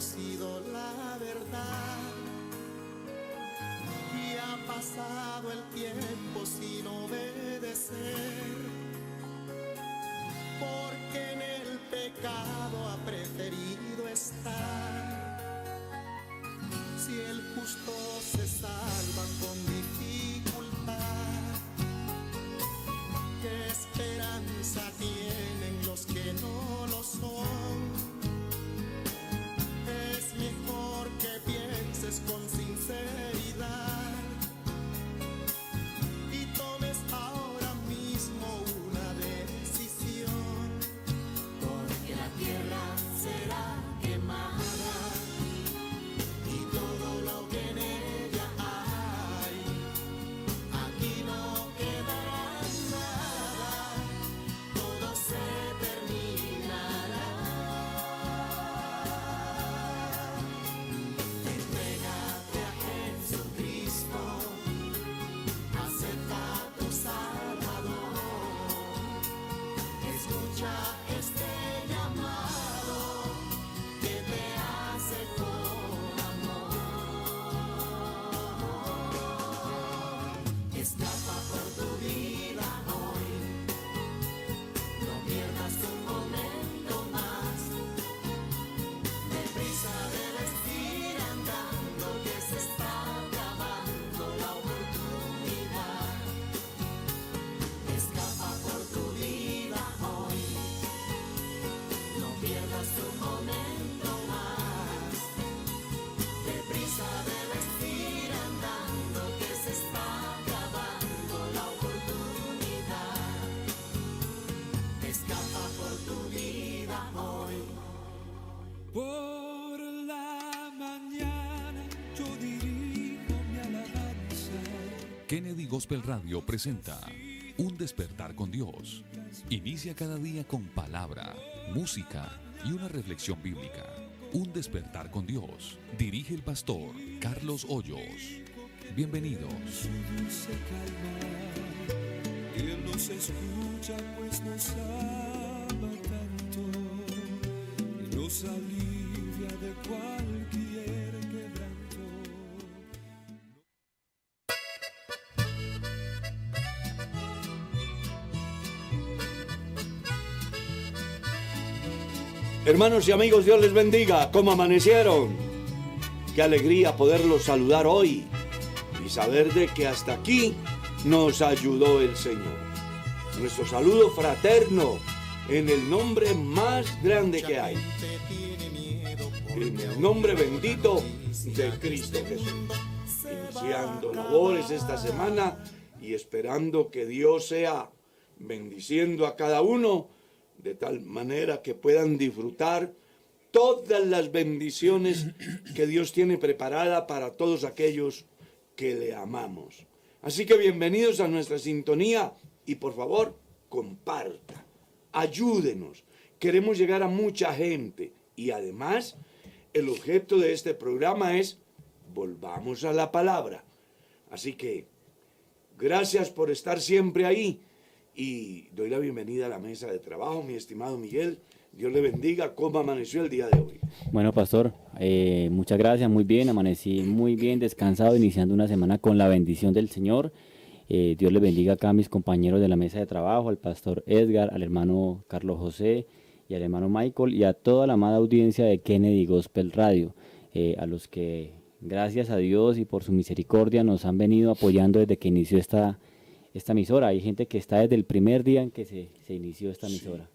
conocido la verdad. Y ha pasado el tiempo Kennedy Gospel Radio presenta Un despertar con Dios. Inicia cada día con palabra, música y una reflexión bíblica. Un despertar con Dios. Dirige el pastor Carlos Hoyos. Bienvenidos. Él nos escucha pues nos ama tanto Hermanos y amigos, Dios les bendiga. ¿Cómo amanecieron? Qué alegría poderlos saludar hoy y saber de que hasta aquí nos ayudó el Señor. Nuestro saludo fraterno en el nombre más grande que hay. En el nombre bendito de Cristo Jesús. Iniciando labores esta semana y esperando que Dios sea bendiciendo a cada uno de tal manera que puedan disfrutar todas las bendiciones que Dios tiene preparada para todos aquellos que le amamos. Así que bienvenidos a nuestra sintonía y por favor comparta, ayúdenos. Queremos llegar a mucha gente y además el objeto de este programa es volvamos a la palabra. Así que gracias por estar siempre ahí y doy la bienvenida a la mesa de trabajo, mi estimado Miguel. Dios le bendiga. ¿Cómo amaneció el día de hoy? Bueno, pastor, eh, muchas gracias, muy bien, amanecí muy bien, descansado, iniciando una semana con la bendición del Señor. Eh, Dios le bendiga acá a mis compañeros de la mesa de trabajo, al pastor Edgar, al hermano Carlos José y al hermano Michael y a toda la amada audiencia de Kennedy Gospel Radio, eh, a los que gracias a Dios y por su misericordia nos han venido apoyando desde que inició esta, esta emisora. Hay gente que está desde el primer día en que se, se inició esta emisora.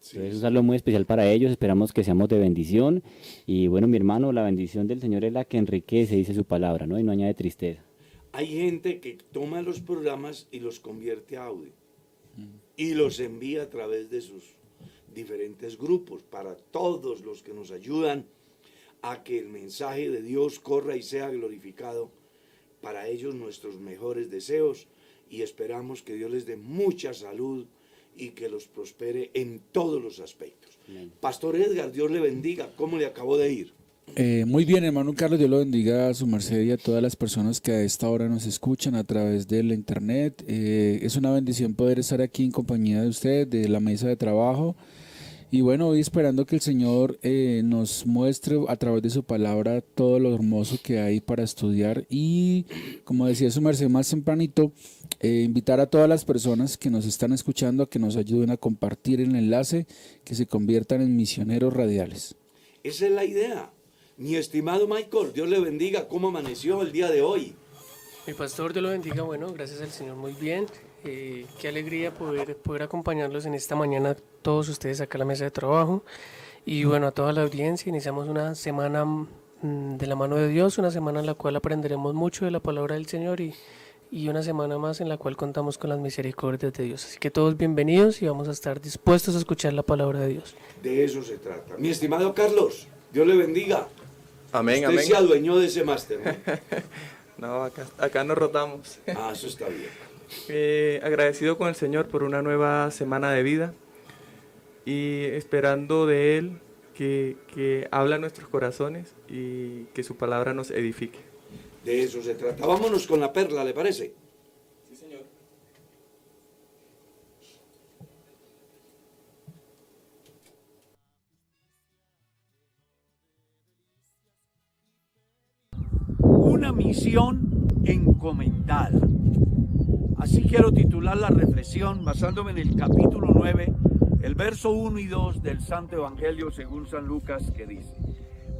Sí, Entonces es un saludo muy especial para ellos, esperamos que seamos de bendición. Y bueno, mi hermano, la bendición del Señor es la que enriquece, dice su palabra, ¿no? Y no añade tristeza. Hay gente que toma los programas y los convierte a audio y los envía a través de sus diferentes grupos para todos los que nos ayudan a que el mensaje de Dios corra y sea glorificado. Para ellos nuestros mejores deseos y esperamos que Dios les dé mucha salud y que los prospere en todos los aspectos. Pastor Edgar, Dios le bendiga. ¿Cómo le acabó de ir? Eh, muy bien, hermano Carlos, Dios lo bendiga a su merced y a todas las personas que a esta hora nos escuchan a través de la internet. Eh, es una bendición poder estar aquí en compañía de usted, de la mesa de trabajo. Y bueno, hoy esperando que el Señor eh, nos muestre a través de su palabra todo lo hermoso que hay para estudiar y, como decía su merced más tempranito, eh, invitar a todas las personas que nos están escuchando a que nos ayuden a compartir el enlace, que se conviertan en misioneros radiales. Esa es la idea. Mi estimado Michael, Dios le bendiga. ¿Cómo amaneció el día de hoy? Mi pastor, Dios lo bendiga. Bueno, gracias al Señor, muy bien. Eh, qué alegría poder, poder acompañarlos en esta mañana, todos ustedes acá a la mesa de trabajo. Y bueno, a toda la audiencia, iniciamos una semana mm, de la mano de Dios, una semana en la cual aprenderemos mucho de la palabra del Señor y, y una semana más en la cual contamos con las misericordias de Dios. Así que todos bienvenidos y vamos a estar dispuestos a escuchar la palabra de Dios. De eso se trata. Mi estimado Carlos, Dios le bendiga. Amén, Usted amén. se adueñó de ese máster. ¿no? No, acá, acá nos rotamos. Ah, eso está bien. Eh, agradecido con el Señor por una nueva semana de vida y esperando de Él que, que habla a nuestros corazones y que su palabra nos edifique. De eso se trata. Vámonos con la perla, ¿le parece? Sí, Señor. una misión encomendada. Así quiero titular la reflexión basándome en el capítulo 9, el verso 1 y 2 del Santo Evangelio según San Lucas que dice,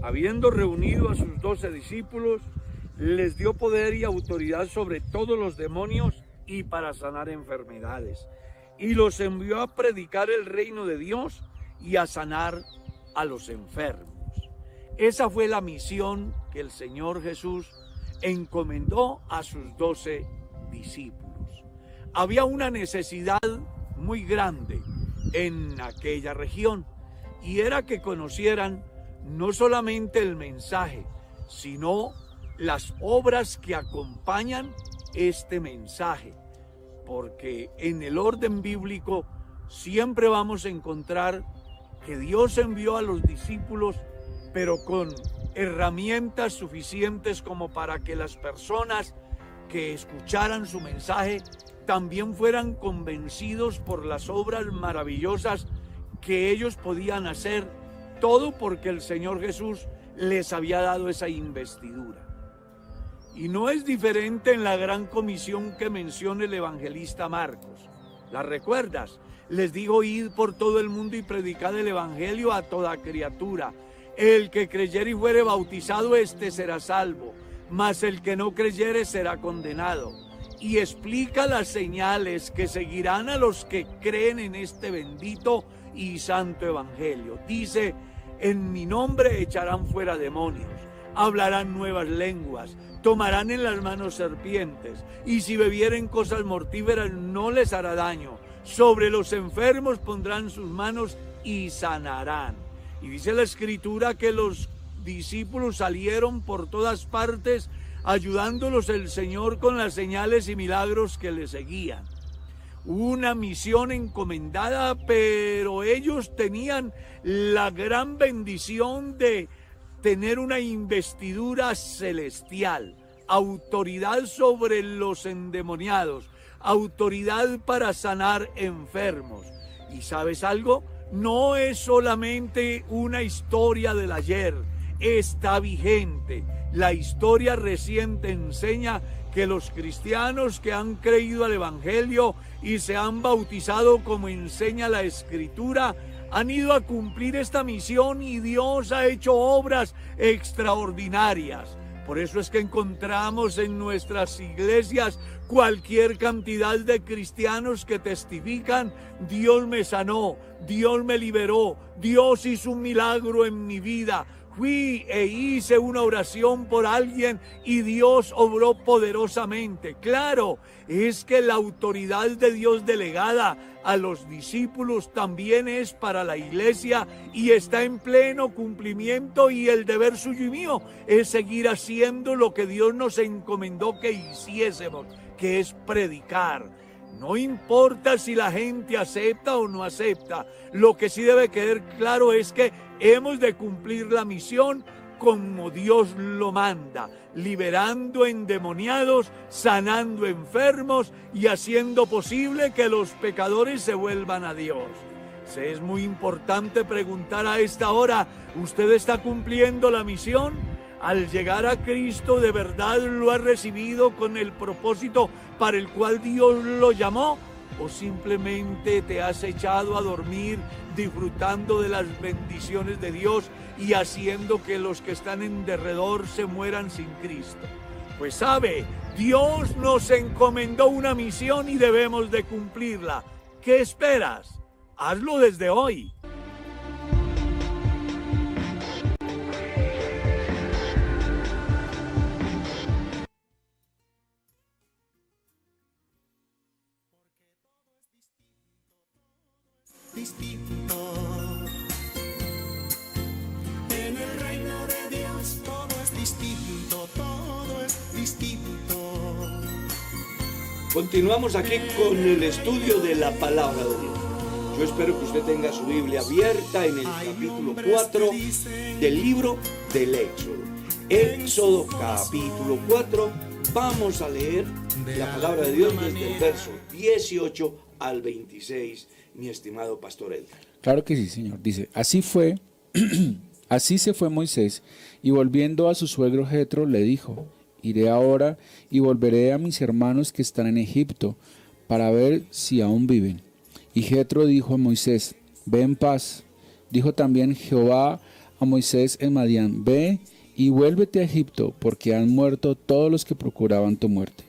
habiendo reunido a sus doce discípulos, les dio poder y autoridad sobre todos los demonios y para sanar enfermedades. Y los envió a predicar el reino de Dios y a sanar a los enfermos. Esa fue la misión que el Señor Jesús encomendó a sus doce discípulos. Había una necesidad muy grande en aquella región y era que conocieran no solamente el mensaje, sino las obras que acompañan este mensaje. Porque en el orden bíblico siempre vamos a encontrar que Dios envió a los discípulos pero con herramientas suficientes como para que las personas que escucharan su mensaje también fueran convencidos por las obras maravillosas que ellos podían hacer, todo porque el Señor Jesús les había dado esa investidura. Y no es diferente en la gran comisión que menciona el evangelista Marcos. ¿La recuerdas? Les dijo, id por todo el mundo y predicad el evangelio a toda criatura. El que creyere y fuere bautizado, éste será salvo, mas el que no creyere será condenado. Y explica las señales que seguirán a los que creen en este bendito y santo evangelio. Dice, en mi nombre echarán fuera demonios, hablarán nuevas lenguas, tomarán en las manos serpientes, y si bebieren cosas mortíferas no les hará daño. Sobre los enfermos pondrán sus manos y sanarán. Y dice la escritura que los discípulos salieron por todas partes ayudándolos el Señor con las señales y milagros que le seguían. Una misión encomendada, pero ellos tenían la gran bendición de tener una investidura celestial, autoridad sobre los endemoniados, autoridad para sanar enfermos. ¿Y sabes algo? no es solamente una historia del ayer, está vigente. La historia reciente enseña que los cristianos que han creído al Evangelio y se han bautizado como enseña la Escritura, han ido a cumplir esta misión y Dios ha hecho obras extraordinarias. Por eso es que encontramos en nuestras iglesias cualquier cantidad de cristianos que testifican, Dios me sanó, Dios me liberó, Dios hizo un milagro en mi vida. Fui e hice una oración por alguien y Dios obró poderosamente. Claro, es que la autoridad de Dios delegada a los discípulos también es para la iglesia y está en pleno cumplimiento y el deber suyo y mío es seguir haciendo lo que Dios nos encomendó que hiciésemos, que es predicar. No importa si la gente acepta o no acepta, lo que sí debe quedar claro es que hemos de cumplir la misión como Dios lo manda, liberando endemoniados, sanando enfermos y haciendo posible que los pecadores se vuelvan a Dios. Es muy importante preguntar a esta hora, ¿usted está cumpliendo la misión? Al llegar a Cristo, ¿de verdad lo ha recibido con el propósito para el cual Dios lo llamó? ¿O simplemente te has echado a dormir disfrutando de las bendiciones de Dios y haciendo que los que están en derredor se mueran sin Cristo? Pues sabe, Dios nos encomendó una misión y debemos de cumplirla. ¿Qué esperas? Hazlo desde hoy. Continuamos aquí con el estudio de la palabra de Dios. Yo espero que usted tenga su Biblia abierta en el capítulo 4 del libro del Éxodo. Éxodo capítulo 4. Vamos a leer la palabra de Dios desde el verso 18 al 26, mi estimado pastor Edgar. Claro que sí, Señor. Dice, así fue, así se fue Moisés, y volviendo a su suegro Jetro le dijo, iré ahora y volveré a mis hermanos que están en Egipto, para ver si aún viven. Y Jetro dijo a Moisés, ve en paz. Dijo también Jehová a Moisés en Madián, ve y vuélvete a Egipto, porque han muerto todos los que procuraban tu muerte.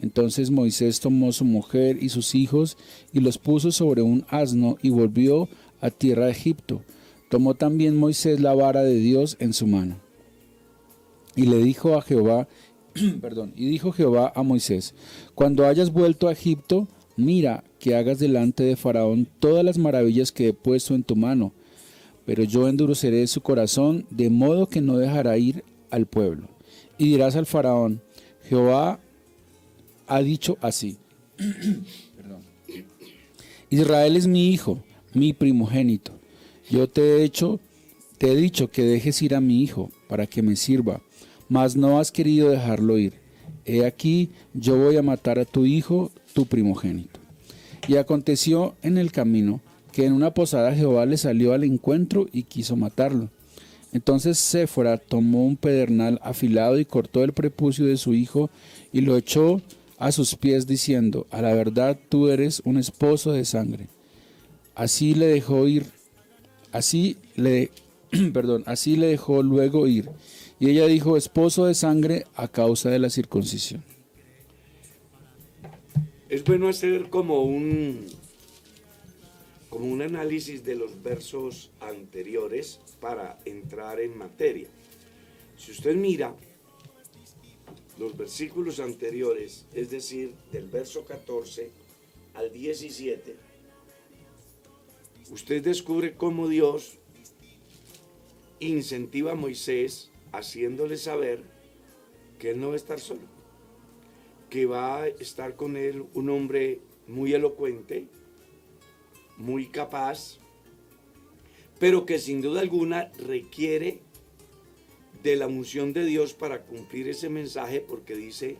Entonces Moisés tomó su mujer y sus hijos y los puso sobre un asno y volvió a tierra de Egipto. Tomó también Moisés la vara de Dios en su mano. Y le dijo a Jehová, perdón, y dijo Jehová a Moisés, cuando hayas vuelto a Egipto, mira que hagas delante de Faraón todas las maravillas que he puesto en tu mano, pero yo endureceré su corazón de modo que no dejará ir al pueblo. Y dirás al Faraón, Jehová ha dicho así. Israel es mi hijo, mi primogénito. Yo te he hecho, te he dicho que dejes ir a mi hijo para que me sirva, mas no has querido dejarlo ir. He aquí, yo voy a matar a tu hijo, tu primogénito. Y aconteció en el camino que en una posada Jehová le salió al encuentro y quiso matarlo. Entonces Séfora tomó un pedernal afilado y cortó el prepucio de su hijo y lo echó a sus pies diciendo, a la verdad tú eres un esposo de sangre. Así le dejó ir, así le, perdón, así le dejó luego ir. Y ella dijo, esposo de sangre a causa de la circuncisión. Es bueno hacer como un como un análisis de los versos anteriores para entrar en materia. Si usted mira los versículos anteriores, es decir, del verso 14 al 17, usted descubre cómo Dios incentiva a Moisés haciéndole saber que él no va a estar solo, que va a estar con él un hombre muy elocuente, muy capaz, pero que sin duda alguna requiere de la unción de Dios para cumplir ese mensaje porque dice,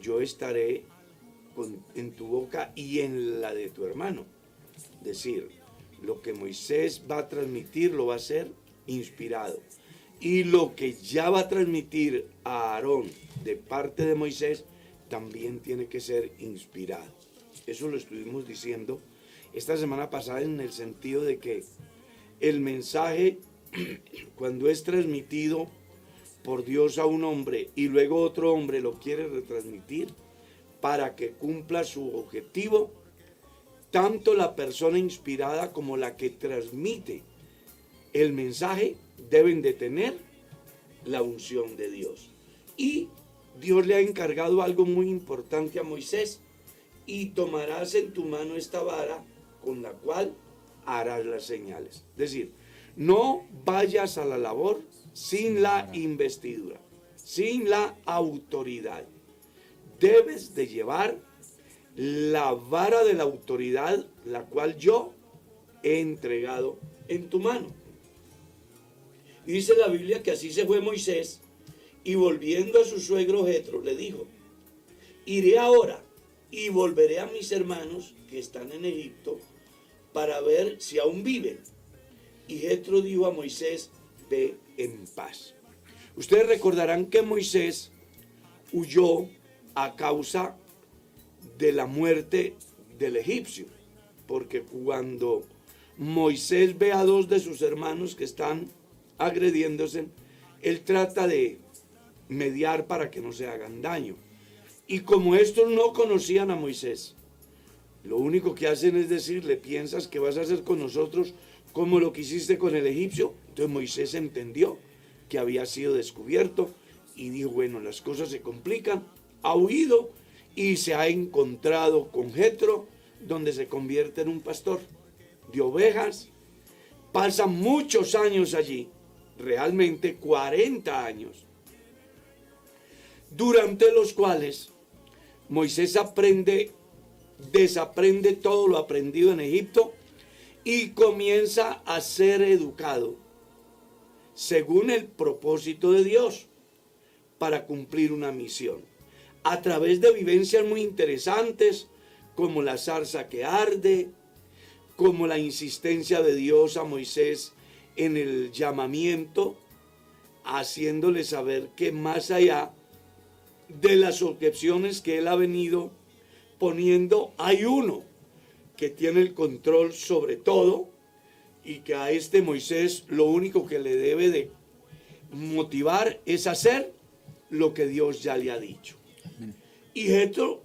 yo estaré en tu boca y en la de tu hermano. Es decir, lo que Moisés va a transmitir lo va a hacer inspirado. Y lo que ya va a transmitir a Aarón de parte de Moisés también tiene que ser inspirado. Eso lo estuvimos diciendo esta semana pasada en el sentido de que el mensaje cuando es transmitido por Dios a un hombre y luego otro hombre lo quiere retransmitir para que cumpla su objetivo, tanto la persona inspirada como la que transmite el mensaje deben de tener la unción de Dios. Y Dios le ha encargado algo muy importante a Moisés, y tomarás en tu mano esta vara con la cual harás las señales. Es decir, no vayas a la labor sin la investidura, sin la autoridad. Debes de llevar la vara de la autoridad, la cual yo he entregado en tu mano. Dice la Biblia que así se fue Moisés y volviendo a su suegro Jetro le dijo, iré ahora y volveré a mis hermanos que están en Egipto para ver si aún viven. Y Jetro dijo a Moisés, ve en paz. Ustedes recordarán que Moisés huyó a causa de la muerte del egipcio, porque cuando Moisés ve a dos de sus hermanos que están agrediéndose, él trata de mediar para que no se hagan daño. Y como estos no conocían a Moisés, lo único que hacen es decirle, piensas que vas a hacer con nosotros como lo que hiciste con el egipcio. Entonces Moisés entendió que había sido descubierto y dijo, bueno, las cosas se complican, ha huido y se ha encontrado con Jetro, donde se convierte en un pastor de ovejas. Pasa muchos años allí, realmente 40 años, durante los cuales Moisés aprende, desaprende todo lo aprendido en Egipto y comienza a ser educado según el propósito de Dios para cumplir una misión. A través de vivencias muy interesantes, como la zarza que arde, como la insistencia de Dios a Moisés en el llamamiento, haciéndole saber que más allá de las objeciones que él ha venido poniendo, hay uno que tiene el control sobre todo y que a este Moisés lo único que le debe de motivar es hacer lo que Dios ya le ha dicho. Y Jetro,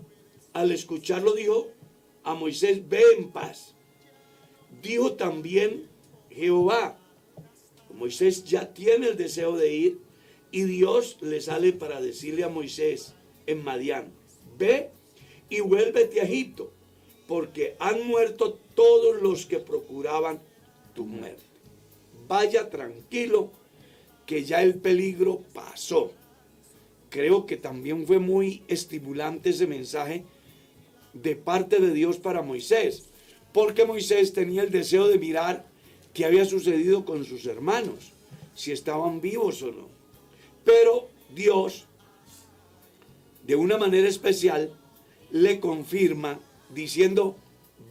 al escucharlo, dijo a Moisés, ve en paz. Dijo también Jehová, Moisés ya tiene el deseo de ir y Dios le sale para decirle a Moisés en Madián, ve y vuélvete a Egipto, porque han muerto todos los que procuraban tu muerte. Vaya tranquilo, que ya el peligro pasó. Creo que también fue muy estimulante ese mensaje de parte de Dios para Moisés, porque Moisés tenía el deseo de mirar qué había sucedido con sus hermanos, si estaban vivos o no. Pero Dios, de una manera especial, le confirma diciendo,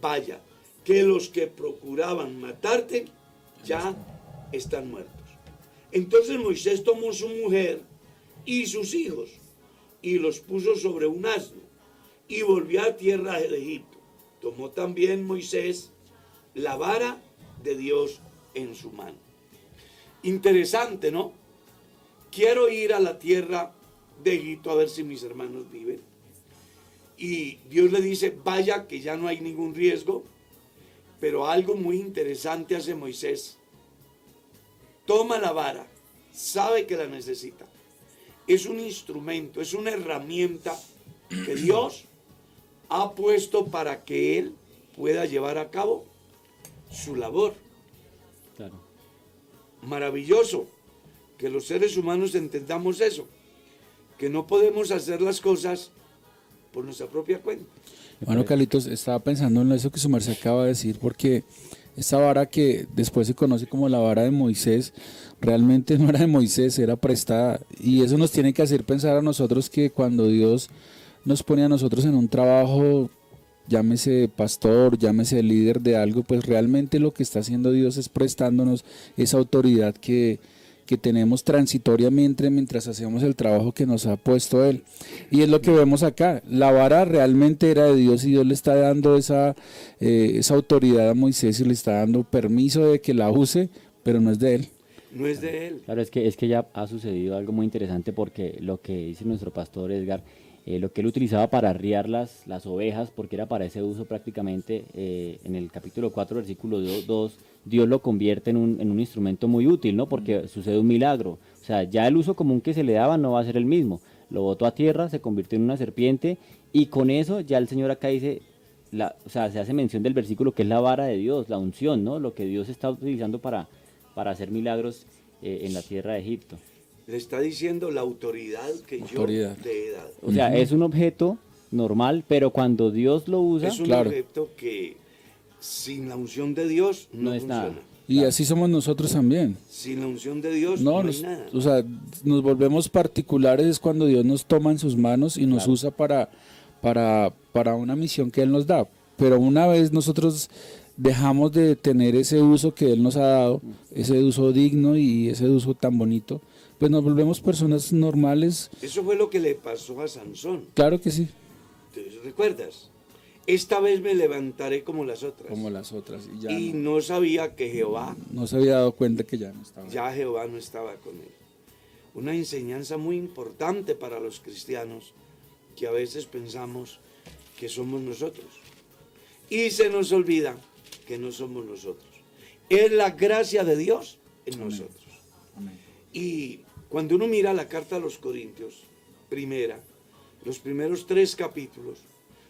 vaya, que los que procuraban matarte ya están muertos. Entonces Moisés tomó su mujer y sus hijos y los puso sobre un asno y volvió a tierra de Egipto. Tomó también Moisés la vara de Dios en su mano. Interesante, ¿no? Quiero ir a la tierra de Egipto a ver si mis hermanos viven. Y Dios le dice, vaya que ya no hay ningún riesgo. Pero algo muy interesante hace Moisés. Toma la vara, sabe que la necesita. Es un instrumento, es una herramienta que Dios ha puesto para que él pueda llevar a cabo su labor. Claro. Maravilloso que los seres humanos entendamos eso, que no podemos hacer las cosas por nuestra propia cuenta. Bueno, Carlitos, estaba pensando en eso que su merced acaba de decir, porque esa vara que después se conoce como la vara de Moisés, realmente no era de Moisés, era prestada. Y eso nos tiene que hacer pensar a nosotros que cuando Dios nos pone a nosotros en un trabajo, llámese pastor, llámese líder de algo, pues realmente lo que está haciendo Dios es prestándonos esa autoridad que, que tenemos transitoriamente mientras hacemos el trabajo que nos ha puesto Él. Y es lo que vemos acá. La vara realmente era de Dios y Dios le está dando esa, eh, esa autoridad a Moisés y le está dando permiso de que la use, pero no es de Él. No es de él. Claro, es que, es que ya ha sucedido algo muy interesante porque lo que dice nuestro pastor Edgar, eh, lo que él utilizaba para arriar las, las ovejas, porque era para ese uso prácticamente, eh, en el capítulo 4, versículo 2, Dios lo convierte en un, en un instrumento muy útil, ¿no? Porque sucede un milagro. O sea, ya el uso común que se le daba no va a ser el mismo. Lo botó a tierra, se convirtió en una serpiente y con eso ya el Señor acá dice, la, o sea, se hace mención del versículo que es la vara de Dios, la unción, ¿no? Lo que Dios está utilizando para, para hacer milagros eh, en la tierra de Egipto. Le está diciendo la autoridad que Autoridad. yo te he dado. O sea, es un objeto normal, pero cuando Dios lo usa, Es un Claro. objeto que sin la unción de Dios no, No es funciona. nada. Y así somos nosotros también. Sin la unción de Dios No, no, hay nos, nada. o sea, nos volvemos particulares es cuando Dios nos toma en sus manos y nos usa para, para, para una misión que Él nos da. Pero una vez nosotros dejamos de tener ese uso que Él nos ha dado, ese uso digno y ese uso tan bonito, pues nos volvemos personas normales. Eso fue lo que le pasó a Sansón. Claro que sí. ¿Te recuerdas? Esta vez me levantaré como las otras. Como las otras. Y, ya y no, no sabía que Jehová, no se había dado cuenta que ya no estaba. ya Jehová no estaba con él. Una enseñanza muy importante para los cristianos que a veces pensamos que somos nosotros. Y se nos olvida que no somos nosotros. Es la gracia de Dios en Amén. nosotros. Amén. Y cuando uno mira la carta a los Corintios, primera, los primeros tres capítulos,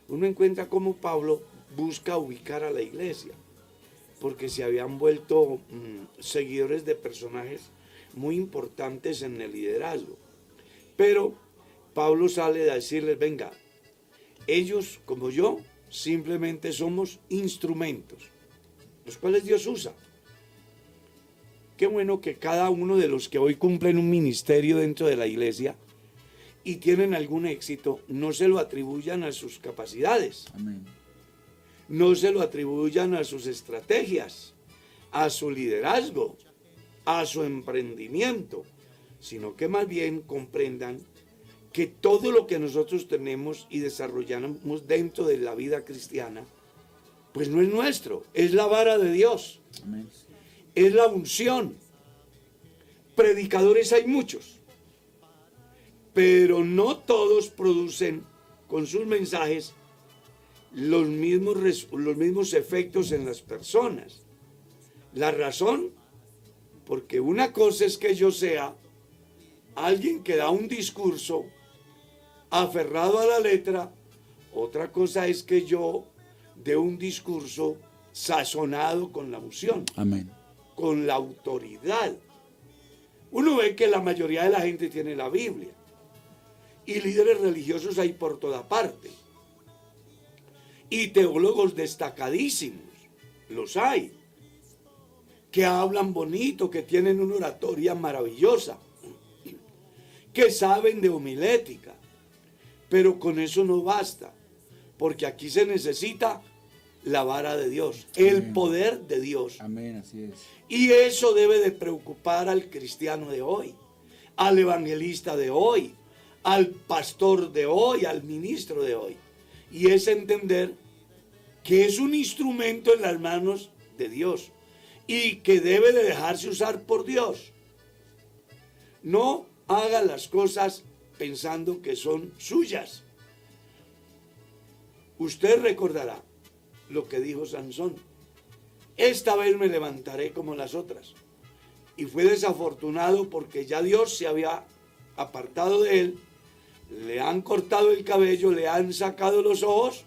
uno encuentra cómo Pablo busca ubicar a la iglesia, porque se habían vuelto mm, seguidores de personajes muy importantes en el liderazgo. Pero Pablo sale a decirles, venga, ellos como yo simplemente somos instrumentos, los cuales Dios usa. Qué bueno que cada uno de los que hoy cumplen un ministerio dentro de la iglesia y tienen algún éxito, no se lo atribuyan a sus capacidades, Amén. no se lo atribuyan a sus estrategias, a su liderazgo, a su emprendimiento, sino que más bien comprendan que todo lo que nosotros tenemos y desarrollamos dentro de la vida cristiana, pues no es nuestro, es la vara de Dios Amén. Es la unción. Predicadores hay muchos, pero no todos producen con sus mensajes los mismos, los mismos efectos en las personas. La razón, porque una cosa es que yo sea alguien que da un discurso aferrado a la letra, otra cosa es que yo dé un discurso sazonado con la unción Amén. Con la autoridad. Uno ve que la mayoría de la gente tiene la Biblia y líderes religiosos hay por toda parte. Y teólogos destacadísimos, los hay, que hablan bonito, que tienen una oratoria maravillosa, que saben de homilética, pero con eso no basta, porque aquí se necesita la vara de Dios, el poder de Dios. Amén, así es. Y eso debe de preocupar al cristiano de hoy, al evangelista de hoy, al pastor de hoy, al ministro de hoy. Y es entender que es un instrumento en las manos de Dios y que debe de dejarse usar por Dios. No haga las cosas pensando que son suyas. Usted recordará lo que dijo Sansón. Esta vez me levantaré como las otras. Y fue desafortunado porque ya Dios se había apartado de él, le han cortado el cabello, le han sacado los ojos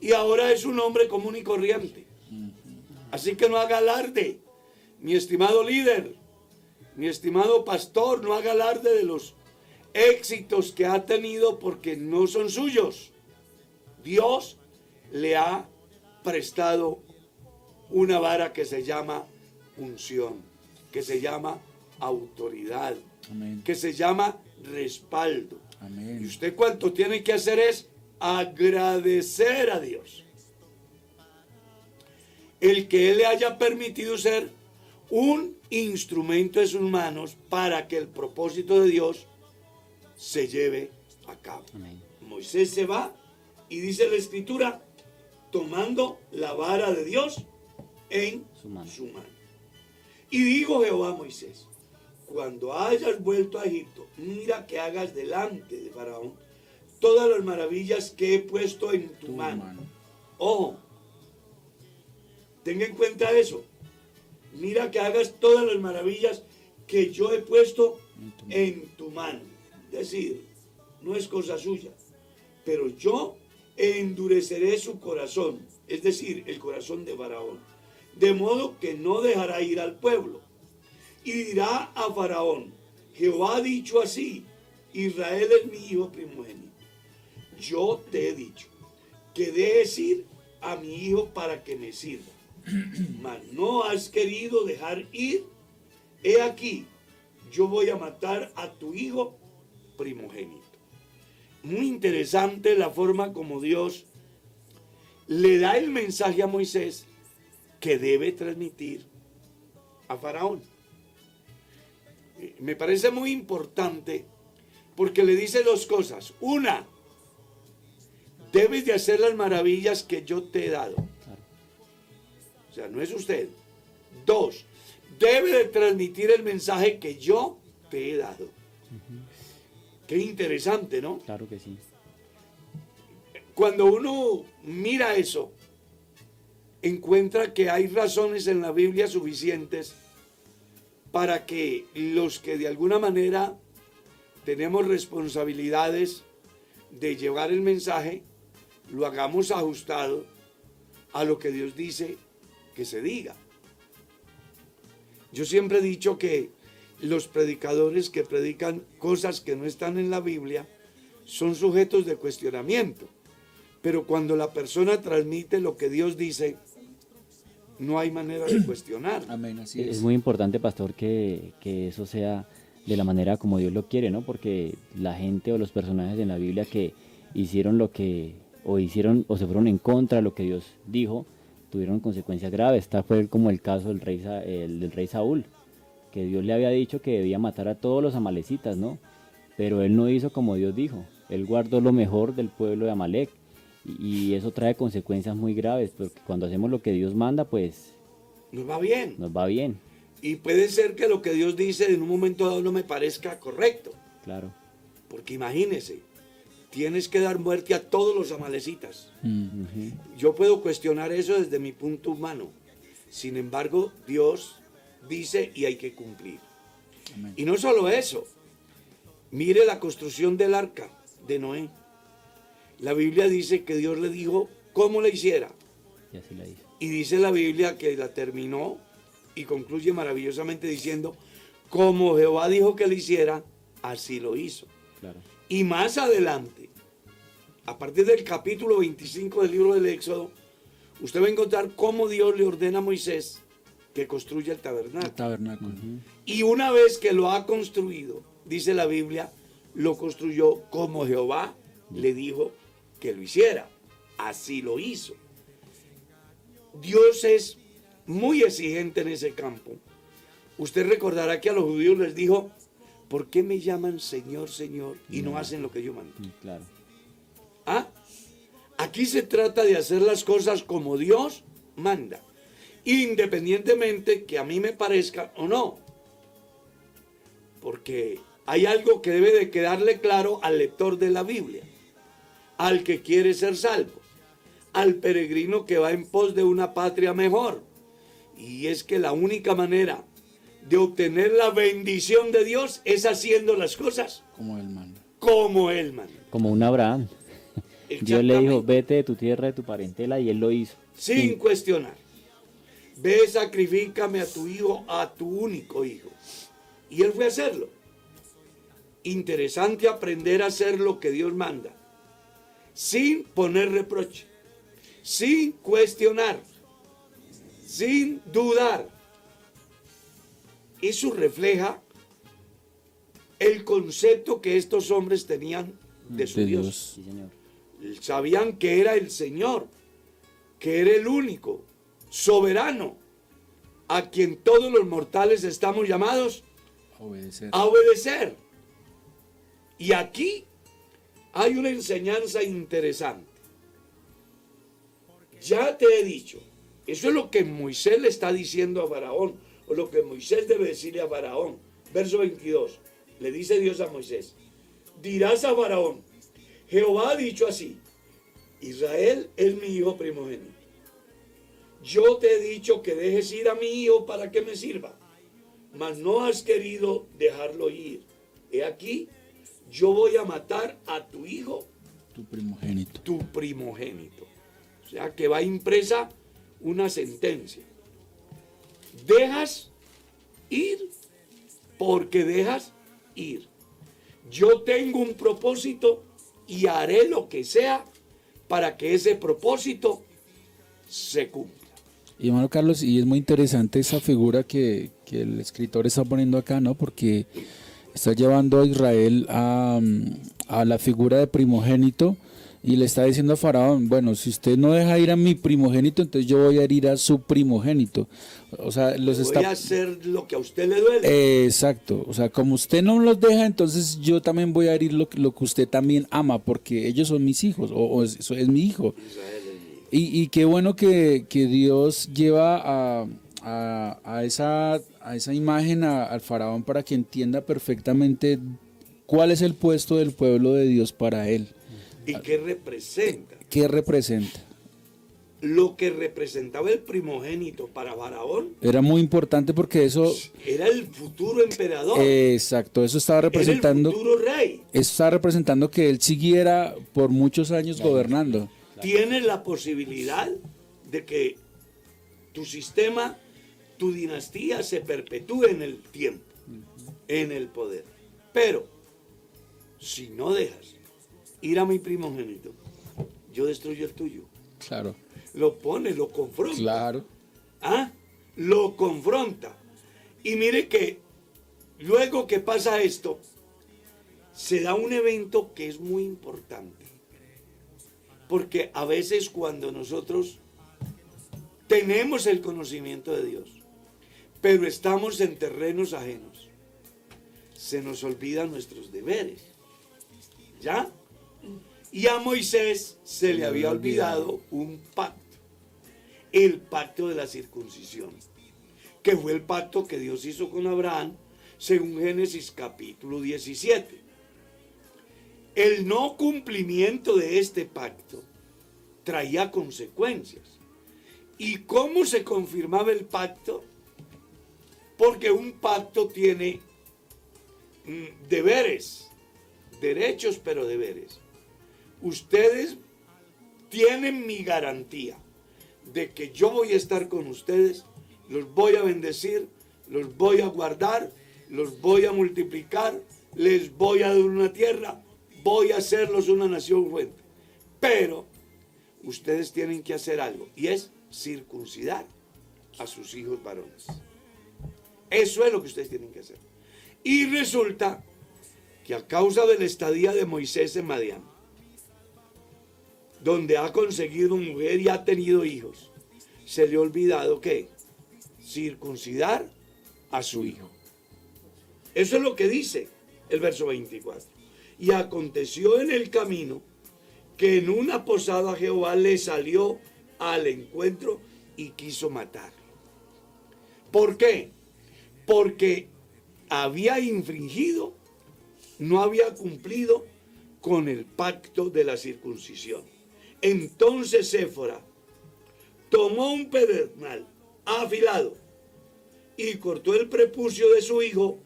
y ahora es un hombre común y corriente. Así que no haga alarde, mi estimado líder, mi estimado pastor, no haga alarde de los éxitos que ha tenido porque no son suyos. Dios le ha prestado una vara que se llama unción, que se llama autoridad, Amén. que se llama respaldo. Y usted cuanto tiene que hacer es agradecer a Dios. El que Él le haya permitido ser un instrumento en sus manos para que el propósito de Dios se lleve a cabo. Amén. Moisés se va y dice la escritura, tomando la vara de Dios en Su mano. su mano. Y dijo Jehová a Moisés, cuando hayas vuelto a Egipto, mira que hagas delante de Faraón todas las maravillas que he puesto en tu, Tu mano. mano. Ojo, tenga en cuenta eso. Mira que hagas todas las maravillas que yo he puesto en tu mano. Es decir, no es cosa suya. Pero yo endureceré su corazón, es decir, el corazón de Faraón, de modo que no dejará ir al pueblo. Y dirá a Faraón, Jehová ha dicho así, Israel es mi hijo primogénito. Yo te he dicho que dejes ir a mi hijo para que me sirva. Mas no has querido dejar ir. He aquí, yo voy a matar a tu hijo primogénito. Muy interesante la forma como Dios le da el mensaje a Moisés que debe transmitir a Faraón. Eh, Me parece muy importante porque le dice dos cosas. Una, debes de hacer las maravillas que yo te he dado. O sea, no es usted. Dos, debe de transmitir el mensaje que yo te he dado. Qué interesante, ¿no? Claro que sí. Cuando uno mira eso, encuentra que hay razones en la Biblia suficientes para que los que de alguna manera tenemos responsabilidades de llevar el mensaje, lo hagamos ajustado a lo que Dios dice que se diga. Yo siempre he dicho que los predicadores que predican cosas que no están en la Biblia son sujetos de cuestionamiento. Pero cuando la persona transmite lo que Dios dice, no hay manera de cuestionar. Amén, así Es es. muy importante, pastor, que, que eso sea de la manera como Dios lo quiere, ¿no? Porque la gente o los personajes en la Biblia que hicieron lo que, o hicieron, o se fueron en contra de lo que Dios dijo, tuvieron consecuencias graves. Esta fue como el caso del rey, Sa- el del rey Saúl, que Dios le había dicho que debía matar a todos los amalecitas, ¿no? Pero él no hizo como Dios dijo. Él guardó lo mejor del pueblo de Amalek. Y, eso trae consecuencias muy graves, porque cuando hacemos lo que Dios manda, pues Nos va bien. nos va bien, Y puede ser que lo que Dios dice en un momento dado no me parezca correcto. claro. Porque imagínese, tienes que dar muerte a todos los amalecitas. Yo puedo cuestionar eso desde mi punto humano. Sin embargo, Dios dice y hay que cumplir. Amén. Y no solo eso. Mire la construcción del arca de Noé. La Biblia dice que Dios le dijo cómo la hiciera. Y así la hizo. Y dice la Biblia que la terminó y concluye maravillosamente diciendo, como Jehová dijo que lo hiciera, así lo hizo. Claro. Y más adelante, a partir del capítulo 25 del libro del Éxodo, usted va a encontrar cómo Dios le ordena a Moisés que construya el El tabernáculo. tabernáculo. Y una vez que lo ha construido, dice la Biblia, lo construyó como Jehová le dijo que lo hiciera. Así lo hizo. Dios es muy exigente en ese campo. Usted recordará que a los judíos les dijo, ¿por qué me llaman Señor, Señor y no hacen lo que yo mando? Mm, Claro. ¿Ah? Aquí se trata de hacer las cosas como Dios manda, independientemente que a mí me parezca o no. Porque hay algo que debe de quedarle claro al lector de la Biblia, al que quiere ser salvo, al peregrino que va en pos de una patria mejor. Y es que la única manera de obtener la bendición de Dios es haciendo las cosas Como él manda. como Él manda. Como un Abraham. Dios le dijo, vete de tu tierra, de tu parentela, y él lo hizo. sin cuestionar. Ve, sacrifícame a tu hijo, a tu único hijo. Y él fue a hacerlo. Interesante aprender a hacer lo que Dios manda, sin poner reproche, sin cuestionar, sin dudar. Eso refleja el concepto que estos hombres tenían de su De Dios Dios. Sí, señor. sabían que era el Señor, que era el único, soberano, a quien todos los mortales estamos llamados Obedecer. a obedecer. Y aquí hay una enseñanza interesante. Ya te he dicho, eso es lo que Moisés le está diciendo a Faraón, o lo que Moisés debe decirle a Faraón. Verso 22, le dice Dios a Moisés, dirás a Faraón, Jehová ha dicho así, Israel es mi hijo primogénito. Yo te he dicho que dejes ir a mi hijo para que me sirva, mas no has querido dejarlo ir. He aquí, yo voy a matar a tu hijo, Tu primogénito. tu primogénito. O sea que va impresa una sentencia. Dejas ir porque dejas ir. Yo tengo un propósito y haré lo que sea para que ese propósito se cumpla. Y Carlos, y es muy interesante esa figura que, que el escritor está poniendo acá, ¿no? Porque está llevando a Israel a, mm, a la figura de primogénito Y le está diciendo a Faraón, bueno, si usted no deja ir a mi primogénito, entonces yo voy a ir a su primogénito. O sea, los Voy está... a hacer lo que a usted le duele. Eh, Exacto, o sea, como usted no los deja, entonces yo también voy a herir lo, que- lo que usted también ama, porque ellos son mis hijos, o, o es, es mi hijo. Y, y qué bueno que, que Dios lleva a, a- a esa, a esa imagen a- al faraón para que entienda perfectamente cuál es el puesto del pueblo de Dios para él, ¿Y qué representa? qué representa. Lo que representaba el primogénito para Faraón Era muy importante porque eso, era el futuro emperador. exacto, eso estaba era el representando, futuro rey. eso estaba representando que él siguiera por muchos años gobernando. Tienes la posibilidad de que tu sistema, tu dinastía se perpetúe en el tiempo, en el poder. Pero, si no dejas ir a mi primogénito, yo destruyo el tuyo. Claro, Lo pone, lo confronta. claro. ¿Ah? Lo confronta. Y mire que luego que pasa esto, se da un evento que es muy importante. Porque a veces cuando nosotros tenemos el conocimiento de Dios, pero estamos en terrenos ajenos, se nos olvidan nuestros deberes. ¿Ya? Y a Moisés se le había olvidado un pacto el pacto de la circuncisión, que fue el pacto que Dios hizo con Abraham, según Génesis capítulo 17. El no cumplimiento de este pacto traía consecuencias. ¿Y cómo se confirmaba el pacto? Porque un pacto tiene mm, deberes, derechos pero deberes. Ustedes tienen mi garantía de que yo voy a estar con ustedes, los voy a bendecir, los voy a guardar, los voy a multiplicar, les voy a dar una tierra, voy a hacerlos una nación fuerte. Pero ustedes tienen que hacer algo y es circuncidar a sus hijos varones. Eso es lo que ustedes tienen que hacer. Y resulta que a causa de la estadía de Moisés en Madián, donde ha conseguido mujer y ha tenido hijos, se le ha olvidado que circuncidar a su hijo. Eso es lo que dice el verso 24. Y aconteció en el camino que en una posada Jehová le salió al encuentro y quiso matarlo. ¿Por qué? Porque había infringido, no había cumplido con el pacto de la circuncisión. Entonces Séfora tomó un pedernal afilado y cortó el prepucio de su hijo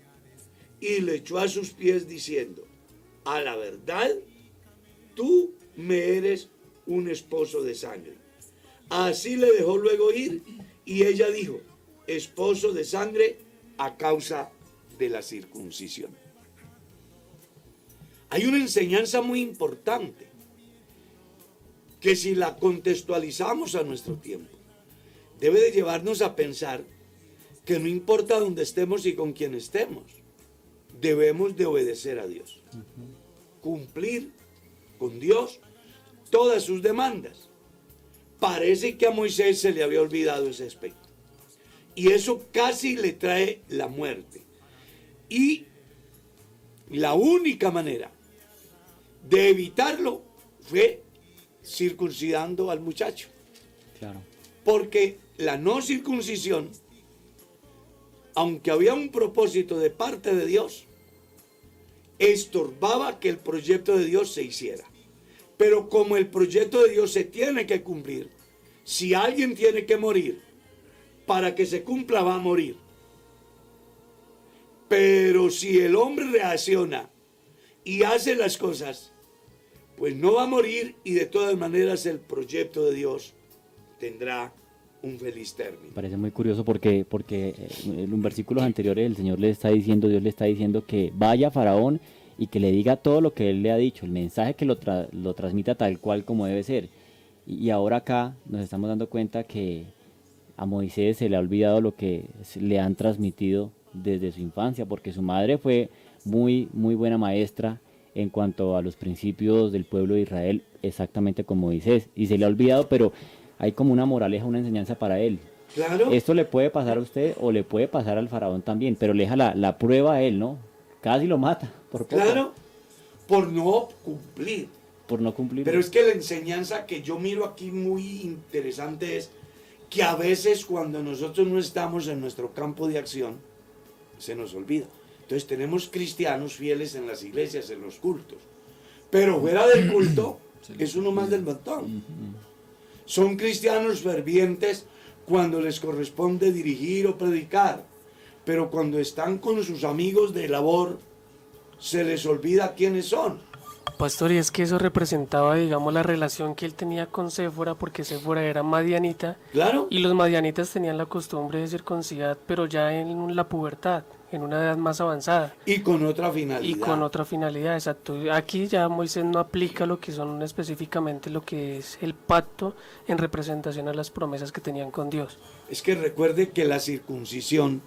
y le echó a sus pies diciendo, a la verdad, tú me eres un esposo de sangre. Así le dejó luego ir y ella dijo, esposo de sangre a causa de la circuncisión. Hay una enseñanza muy importante que si la contextualizamos a nuestro tiempo, debe de llevarnos a pensar que no importa dónde estemos y con quién estemos, debemos de obedecer a Dios, cumplir con Dios todas sus demandas. Parece que a Moisés se le había olvidado ese aspecto. Y eso casi le trae la muerte. Y la única manera de evitarlo fue circuncidando al muchacho. Claro. Porque la no circuncisión, aunque había un propósito de parte de Dios, estorbaba que el proyecto de Dios se hiciera. Pero como el proyecto de Dios se tiene que cumplir, si alguien tiene que morir, para que se cumpla va a morir. Pero si el hombre reacciona y hace las cosas, pues no va a morir y de todas maneras el proyecto de Dios tendrá un feliz término. Parece muy curioso porque, porque eh, en versículos anteriores el Señor le está diciendo, Dios le está diciendo que vaya Faraón y que le diga todo lo que él le ha dicho, el mensaje que lo, tra- lo transmita tal cual como debe ser. Y, y ahora acá nos estamos dando cuenta que a Moisés se le ha olvidado lo que le han transmitido desde su infancia, porque su madre fue muy, muy buena maestra en cuanto a los principios del pueblo de Israel, exactamente como Moisés. Y se le ha olvidado, pero hay como una moraleja, una enseñanza para él. Claro. Esto le puede pasar a usted o le puede pasar al faraón también, pero le deja la, la prueba a él, ¿no? Casi lo mata, por poco, Claro, por no cumplir. por no cumplir. Pero es que la enseñanza que yo miro aquí muy interesante es que a veces cuando nosotros no estamos en nuestro campo de acción, se nos olvida. Entonces tenemos cristianos fieles en las iglesias, en los cultos. Pero fuera del culto es uno más del montón. Son cristianos fervientes cuando les corresponde dirigir o predicar. Pero cuando están con sus amigos de labor, se les olvida quiénes son. Pastor, y es que eso representaba, digamos, la relación que él tenía con Séfora, porque Séfora era madianita, Claro. y los madianitas tenían la costumbre de circuncidar, pero ya en la pubertad, en una edad más avanzada, Y con otra finalidad. y con otra finalidad, exacto. Aquí ya Moisés no aplica lo que son específicamente lo que es el pacto en representación a las promesas que tenían con Dios. Es que recuerde que la circuncisión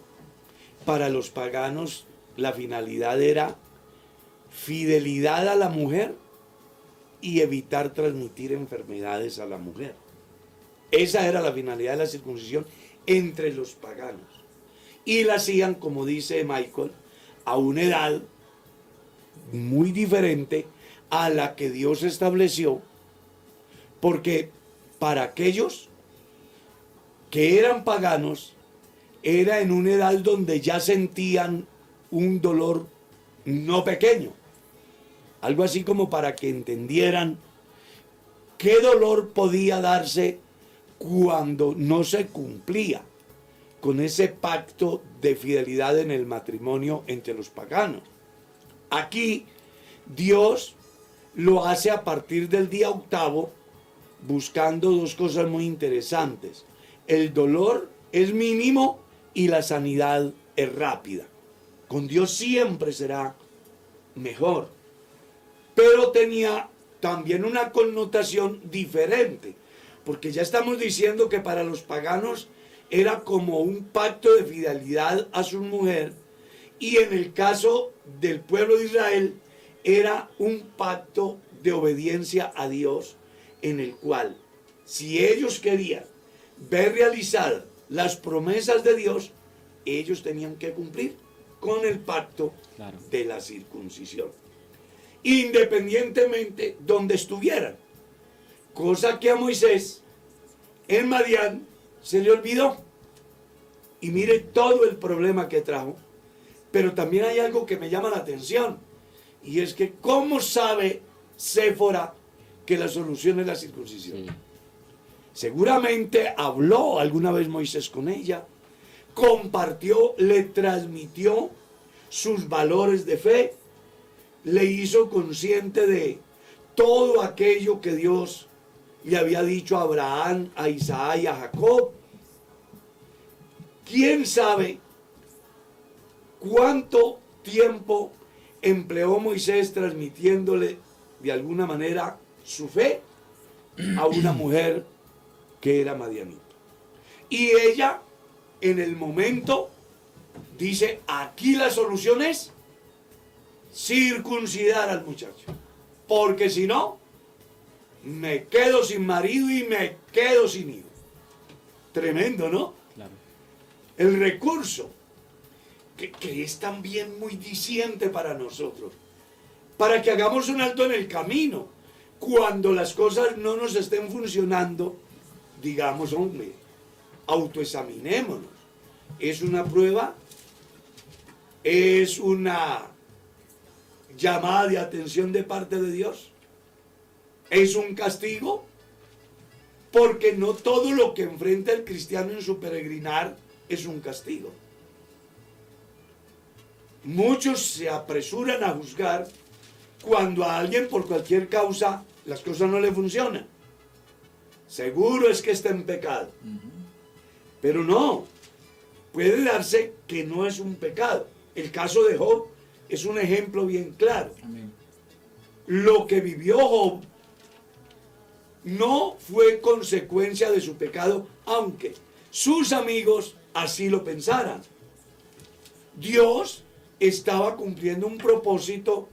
para los paganos la finalidad era fidelidad a la mujer y evitar transmitir enfermedades a la mujer. Esa era la finalidad de la circuncisión entre los paganos. Y la hacían, como dice Michael, a una edad muy diferente a la que Dios estableció, porque para aquellos que eran paganos, era en una edad donde ya sentían un dolor no pequeño. Algo así como para que entendieran qué dolor podía darse cuando no se cumplía con ese pacto de fidelidad en el matrimonio entre los paganos. Aquí Dios lo hace a partir del día octavo buscando dos cosas muy interesantes. El dolor es mínimo y la sanidad es rápida. Con Dios siempre será mejor. Pero tenía también una connotación diferente, porque ya estamos diciendo que para los paganos era como un pacto de fidelidad a su mujer y en el caso del pueblo de Israel era un pacto de obediencia a Dios en el cual si ellos querían ver realizadas las promesas de Dios, ellos tenían que cumplir con el pacto Claro. de la circuncisión. Independientemente donde estuvieran. Cosa que a Moisés en Madián se le olvidó. Y mire todo el problema que trajo. Pero también hay algo que me llama la atención. Y es que ¿cómo sabe Séfora que la solución es la circuncisión? Sí. Seguramente habló alguna vez Moisés con ella, compartió, le transmitió sus valores de fe, le hizo consciente de todo aquello que Dios le había dicho a Abraham, a Isaac y a Jacob. ¿Quién sabe cuánto tiempo empleó Moisés transmitiéndole de alguna manera su fe a una mujer que era madianita? Y ella, en el momento, dice, aquí la solución es circuncidar al muchacho. Porque si no, me quedo sin marido y me quedo sin hijo. Tremendo, ¿no? Claro. el recurso, que, que es también muy diciente para nosotros, para que hagamos un alto en el camino. Cuando las cosas no nos estén funcionando, digamos, hombre, autoexaminémonos. Es una prueba, es una llamada de atención de parte de Dios, es un castigo, porque no todo lo que enfrenta el cristiano en su peregrinar es un castigo. Muchos se apresuran a juzgar cuando a alguien por cualquier causa las cosas no le funcionan. Seguro es que está en pecado. Pero no, puede darse que no es un pecado. El caso de Job es un ejemplo bien claro. Amén. Lo que vivió Job no fue consecuencia de su pecado, aunque sus amigos así lo pensaran. Dios estaba cumpliendo un propósito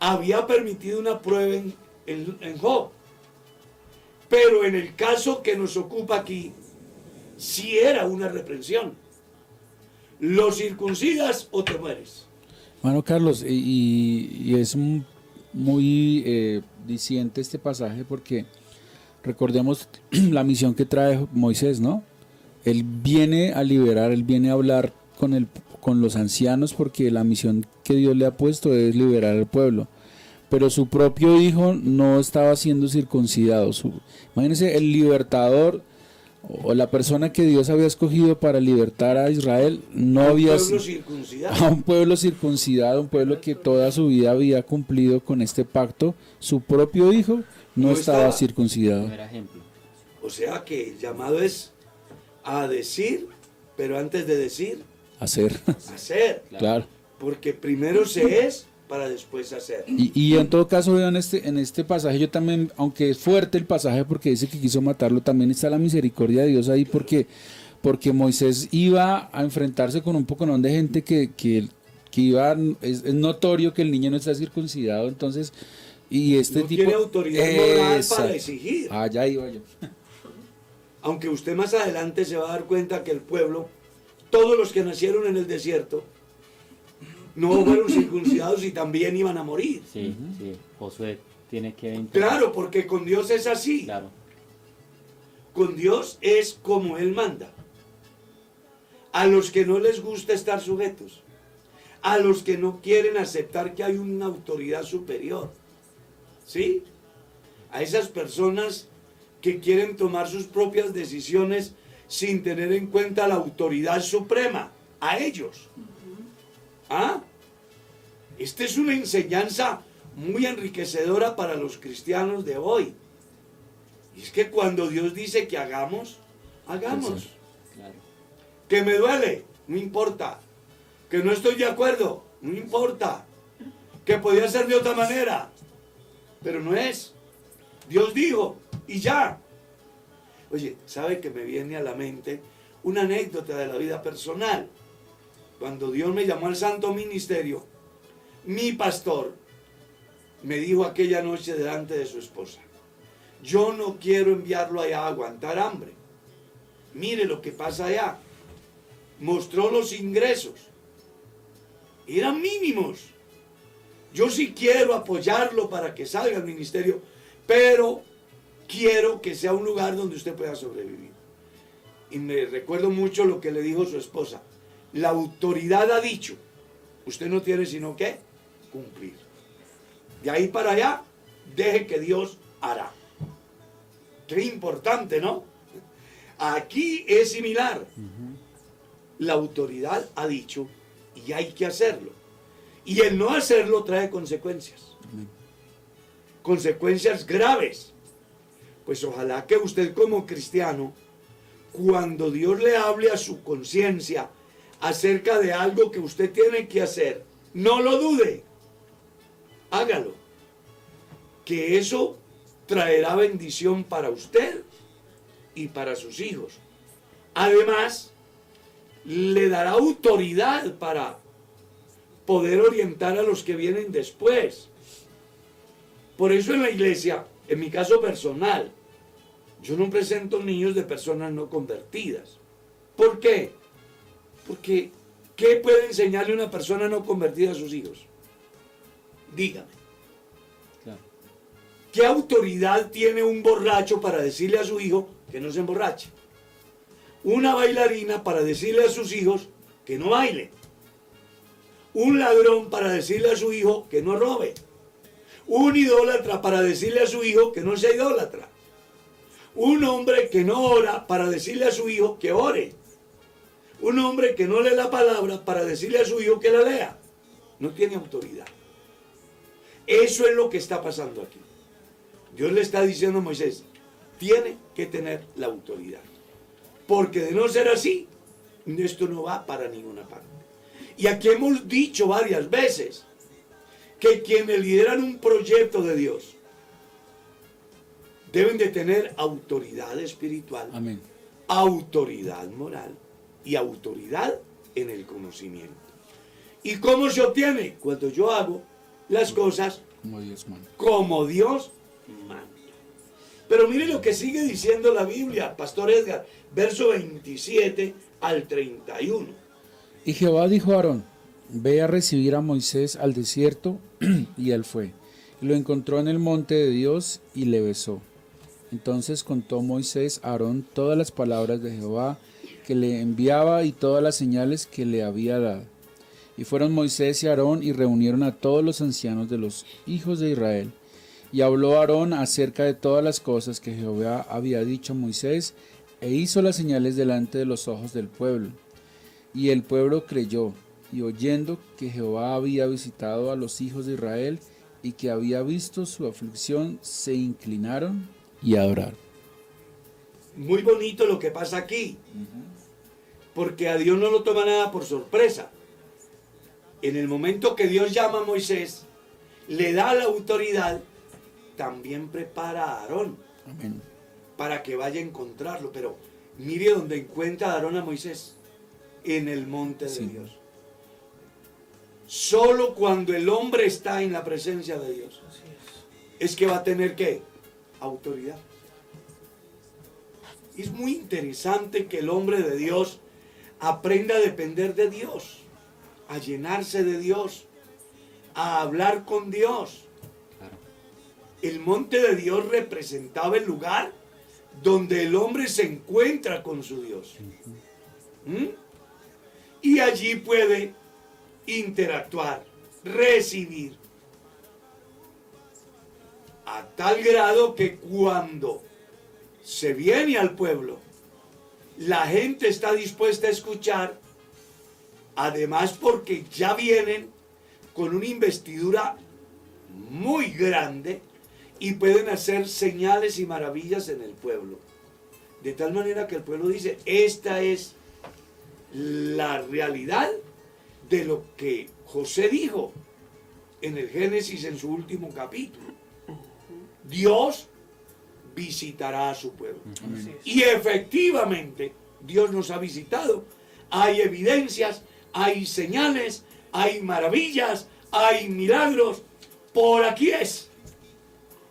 había permitido una prueba en, en- Job. Pero en el caso que nos ocupa aquí, sí era una reprensión. Los circuncidas o te mueres. Hermano Carlos, y- y es un- muy eh, este pasaje porque recordemos la misión que trae Moisés, ¿no? Él viene a liberar, él viene a hablar con, el, con los ancianos porque la misión que Dios le ha puesto es liberar al pueblo. Pero su propio hijo no estaba siendo circuncidado. Su, imagínense, el libertador o la persona que Dios había escogido para libertar a Israel no Un había circuncidado. a un pueblo circuncidado, un pueblo que toda su vida había cumplido con este pacto, su propio hijo no, No estaba, estaba. circuncidado. O sea que el llamado es a decir, pero antes de decir, Hacer, hacer. claro. Porque primero se es para después hacer. Y, y en todo caso, vean este, en este pasaje, yo también, aunque es fuerte el pasaje porque dice que quiso matarlo, también está la misericordia de Dios ahí porque, porque Moisés iba a enfrentarse con un poco de gente que, que, que iba, es, es notorio que el niño no está circuncidado, entonces, y este No tipo... tiene autoridad moral para exigir. Ah, ya iba yo. Aunque usted más adelante se va a dar cuenta que el pueblo, todos los que nacieron en el desierto, no fueron circuncidados y también iban a morir. Sí, sí. Josué tiene que... intervenir. Claro, porque con Dios es así. Claro. Con Dios es como Él manda. A los que no les gusta estar sujetos. A los que no quieren aceptar que hay una autoridad superior. ¿Sí? A esas personas que quieren tomar sus propias decisiones sin tener en cuenta la autoridad suprema. A ellos. ¿Ah? Esta es una enseñanza muy enriquecedora para los cristianos de hoy. Y es que cuando Dios dice que hagamos, hagamos. Claro. Que me duele, no importa. Que no estoy de acuerdo, no importa. Que podía ser de otra manera, pero no es. Dios dijo, y ya. Oye, ¿sabe que me viene a la mente una anécdota de la vida personal? Cuando Dios me llamó al santo ministerio, mi pastor me dijo aquella noche delante de su esposa, yo no quiero enviarlo allá a aguantar hambre. Mire lo que pasa allá. Mostró los ingresos. Eran mínimos. Yo sí quiero apoyarlo para que salga al ministerio, pero quiero que sea un lugar donde usted pueda sobrevivir. Y me recuerdo mucho lo que le dijo su esposa. La autoridad ha dicho, usted no tiene sino que cumplir. De ahí para allá, deje que Dios hará. Qué importante, ¿no? Aquí es similar. La autoridad ha dicho y hay que hacerlo. Y el no hacerlo trae consecuencias. Consecuencias graves. Pues ojalá que usted como cristiano, cuando Dios le hable a su conciencia acerca de algo que usted tiene que hacer, no lo dude. Hágalo. Que eso traerá bendición para usted y para sus hijos. Además, le dará autoridad para poder orientar a los que vienen después. Por eso en la iglesia, en mi caso personal, yo no presento niños de personas no convertidas. ¿Por qué? Porque, ¿qué puede enseñarle una persona no convertida a sus hijos? Dígame. Claro. ¿Qué autoridad tiene un borracho para decirle a su hijo que no se emborrache? Una bailarina para decirle a sus hijos que no baile. Un ladrón para decirle a su hijo que no robe. Un idólatra para decirle a su hijo que no sea idólatra. Un hombre que no ora para decirle a su hijo que ore. Un hombre que no lee la palabra para decirle a su hijo que la lea. No tiene autoridad. Eso es lo que está pasando aquí. Dios le está diciendo a Moisés, tiene que tener la autoridad. Porque de no ser así, esto no va para ninguna parte. Y aquí hemos dicho varias veces que quienes lideran un proyecto de Dios deben de tener autoridad espiritual, Amén. autoridad moral y autoridad en el conocimiento. ¿Y cómo se obtiene? Cuando yo hago las cosas Como Dios manda. como Dios manda. Pero mire lo que sigue diciendo la Biblia, Pastor Edgar, verso 27 al 31. Y Jehová dijo a Aarón, ve a recibir a Moisés al desierto, y él fue. Lo encontró en el monte de Dios y le besó. Entonces contó Moisés a Aarón todas las palabras de Jehová que le enviaba y todas las señales que le había dado. Y fueron Moisés y Aarón y reunieron a todos los ancianos de los hijos de Israel. Y habló Aarón acerca de todas las cosas que Jehová había dicho a Moisés, e hizo las señales delante de los ojos del pueblo. Y el pueblo creyó, y oyendo que Jehová había visitado a los hijos de Israel, y que había visto su aflicción, se inclinaron y adoraron. Muy bonito lo que pasa aquí, porque a Dios no lo toma nada por sorpresa. En el momento que Dios llama a Moisés, le da la autoridad, también prepara a Aarón Amén. para que vaya a encontrarlo. Pero mire donde encuentra a Aarón a Moisés, en el monte de Sí. Dios. Solo cuando el hombre está en la presencia de Dios es que va a tener que autoridad. Es muy interesante que el hombre de Dios aprenda a depender de Dios, a llenarse de Dios, a hablar con Dios. El monte de Dios representaba el lugar donde el hombre se encuentra con su Dios. ¿Mm? Y allí puede interactuar, recibir. A tal grado que cuando se viene al pueblo, la gente está dispuesta a escuchar, además porque ya vienen con una investidura muy grande y pueden hacer señales y maravillas en el pueblo. De tal manera que el pueblo dice, esta es la realidad de lo que José dijo en el Génesis en su último capítulo. Dios visitará a su pueblo. Y efectivamente, Dios nos ha visitado. Hay evidencias, hay señales, hay maravillas, hay milagros. Por aquí es.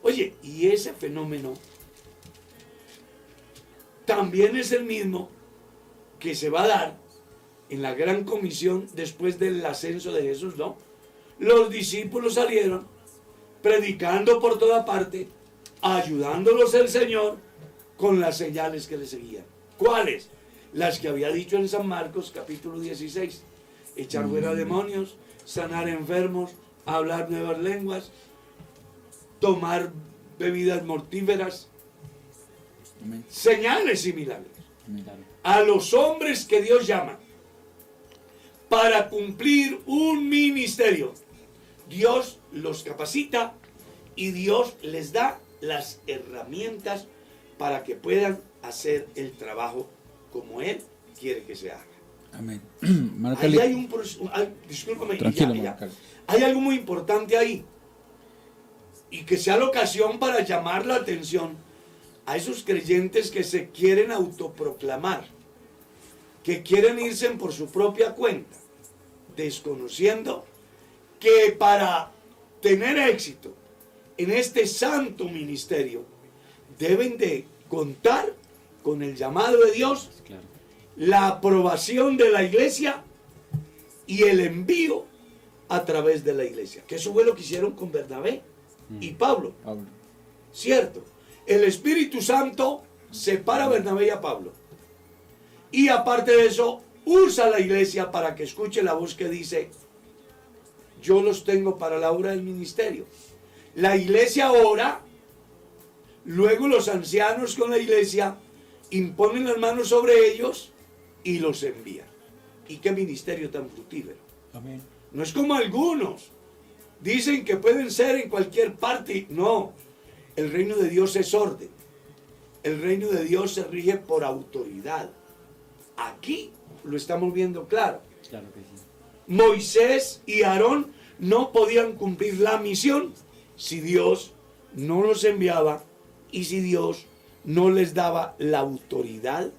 Oye, y ese fenómeno también es el mismo que se va a dar en la gran comisión después del ascenso de Jesús, ¿no? Los discípulos salieron predicando por toda parte, ayudándolos el Señor con las señales que le seguían. ¿Cuáles? Las que había dicho en San Marcos capítulo 16. Echar fuera demonios, sanar enfermos, hablar nuevas lenguas, tomar bebidas mortíferas, Amén. señales y milagros a los hombres que Dios llama para cumplir un ministerio. Dios los capacita y Dios les da las herramientas para que puedan hacer el trabajo como Él quiere que se haga. Amén. Ahí hay un... pros- hay- discúlpame, y Tranquilo, ya, ya. márcale. Hay algo muy importante ahí. Y que sea la ocasión para llamar la atención a esos creyentes que se quieren autoproclamar, que quieren irse por su propia cuenta, desconociendo que para tener éxito en este santo ministerio deben de contar con el llamado de Dios Claro. la aprobación de la iglesia y el envío a través de la iglesia. Que eso fue lo que hicieron con Bernabé y Pablo, Pablo. ¿cierto? El Espíritu Santo separa a Bernabé y a Pablo. Y aparte de eso, usa la iglesia para que escuche la voz que dice, yo los tengo para la obra del ministerio. La iglesia ora, luego los ancianos con la iglesia imponen las manos sobre ellos y los envían. ¿Y qué ministerio tan fructífero? Amén. No es como algunos. Dicen que pueden ser en cualquier parte. No. El reino de Dios es orden. El reino de Dios se rige por autoridad. Aquí lo estamos viendo claro. Claro que sí. Moisés y Aarón no podían cumplir la misión si Dios no los enviaba y si Dios no les daba la autoridad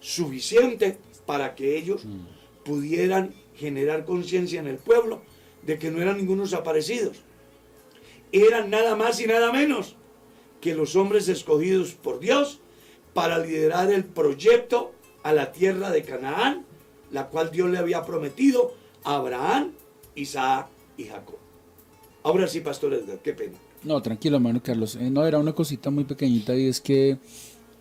suficiente para que ellos pudieran generar conciencia en el pueblo de que no eran ningunos aparecidos. eran nada más y nada menos que los hombres escogidos por Dios para liderar el proyecto a la tierra de Canaán, la cual Dios le había prometido a Abraham, Isaac y Jacob. Ahora sí, Pastor qué pena. No, tranquilo, hermano Carlos. Eh, no, era una cosita muy pequeñita y es que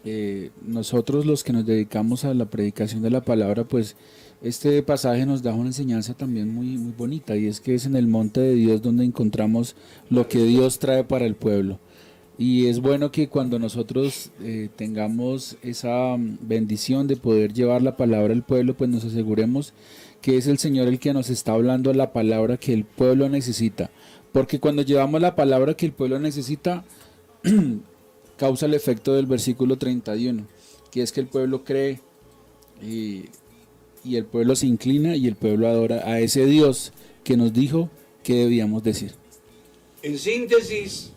eh, nosotros los que nos dedicamos a la predicación de la palabra, pues este pasaje nos da una enseñanza también muy, muy bonita y es que es en el monte de Dios donde encontramos lo que Dios trae para el pueblo. Y es bueno que cuando nosotros eh, tengamos esa mm, bendición de poder llevar la palabra al pueblo, pues nos aseguremos que es el Señor el que nos está hablando la palabra que el pueblo necesita. Porque cuando llevamos la palabra que el pueblo necesita, causa el efecto del versículo 31, que es que el pueblo cree y, y el pueblo se inclina y el pueblo adora a ese Dios que nos dijo que debíamos decir. En síntesis,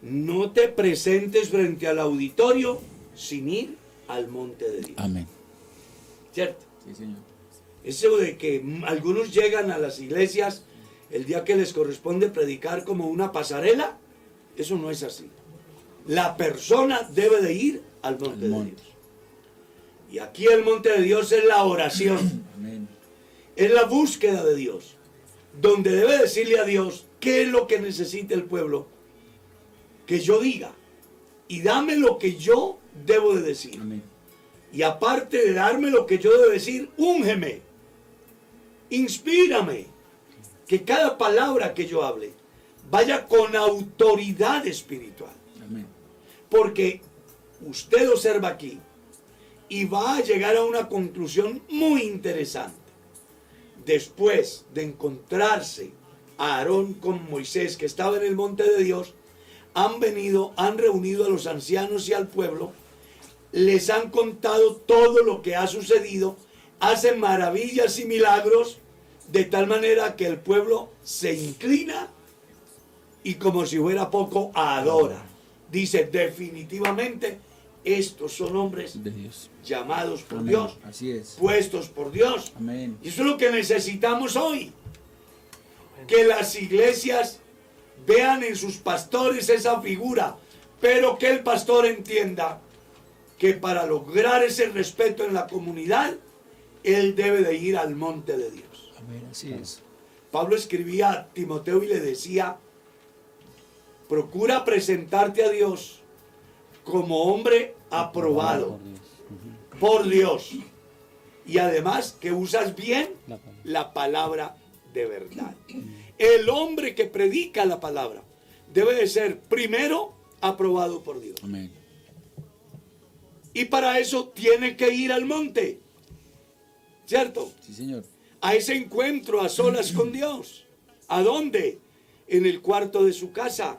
no te presentes frente al auditorio sin ir al monte de Dios. Amén. ¿Cierto? Sí, Señor. Eso de que algunos llegan a las iglesias el día que les corresponde predicar como una pasarela, eso no es así. La persona debe de ir al monte de. Dios. Y aquí el monte de Dios es la oración, Amén. es la búsqueda de Dios, donde debe decirle a Dios qué es lo que necesita el pueblo que yo diga. Y dame lo que yo debo de decir. Amén. Y aparte de darme lo que yo debo decir, úngeme, inspírame, que cada palabra que yo hable vaya con autoridad espiritual. Amén. Porque usted observa aquí y va a llegar a una conclusión muy interesante. Después de encontrarse a Aarón con Moisés, que estaba en el monte de Dios, han venido, han reunido a los ancianos y al pueblo, les han contado todo lo que ha sucedido, hacen maravillas y milagros, de tal manera que el pueblo se inclina y como si fuera poco, adora. Dice, definitivamente, estos son hombres De Dios. llamados por Amén. Dios, Así es. puestos por Dios. Amén. Y eso es lo que necesitamos hoy. Que las iglesias vean en sus pastores esa figura, pero que el pastor entienda que para lograr ese respeto en la comunidad, él debe de ir al monte de Dios. Amén. Así es. Pablo escribía a Timoteo y le decía, procura presentarte a Dios como hombre aprobado Por Dios. Y además que usas bien La palabra. la palabra de verdad. El hombre que predica la palabra debe de ser primero aprobado por Dios. Amén. Y para eso tiene que ir al monte. ¿Cierto? Sí, Señor. A ese encuentro a solas con Dios. ¿A dónde? En el cuarto de su casa.